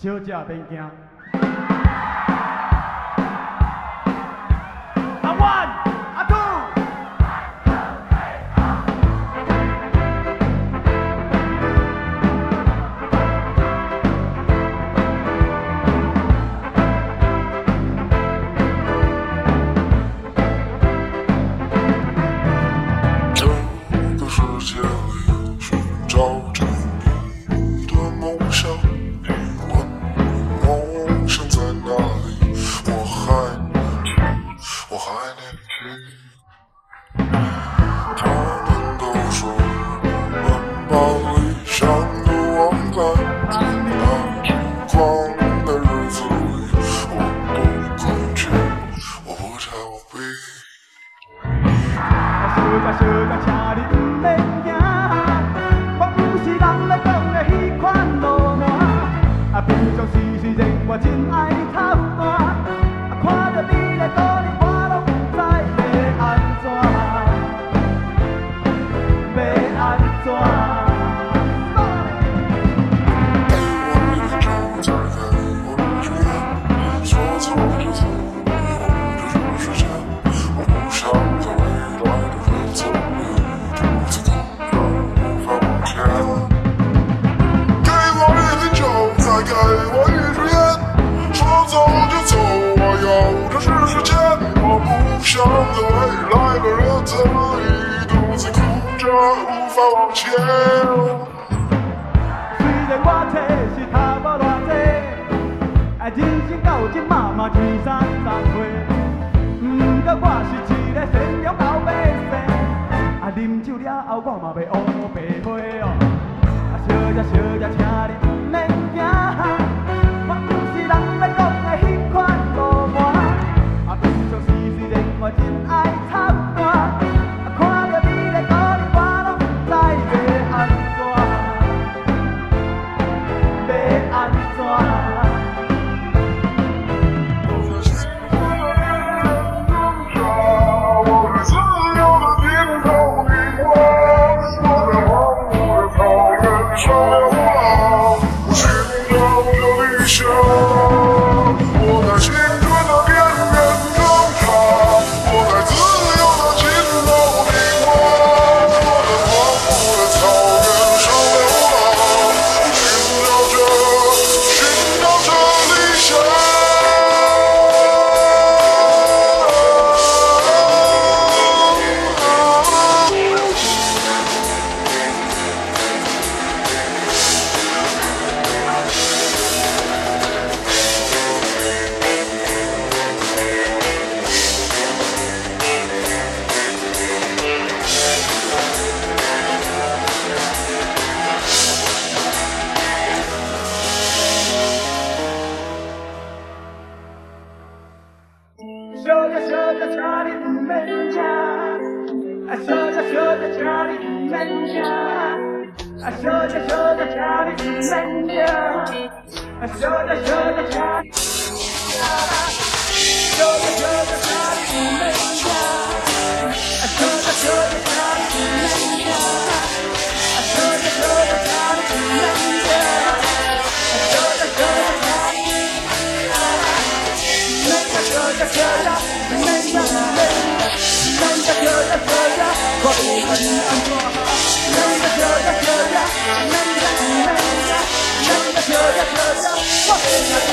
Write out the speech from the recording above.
小姐别惊真爱我不想在未来的日子里独自哭着，无法往前。虽然我册是读无偌多，啊人生到即马嘛二三十岁，不过我是一个先从后辈生，啊，饮酒了后我嘛袂乌白花哦，啊，小姐小姐，请你慢惊哈。soda, soda, Johnny Ranger. A soda, soda, I Ranger. A soda, soda, Johnny What is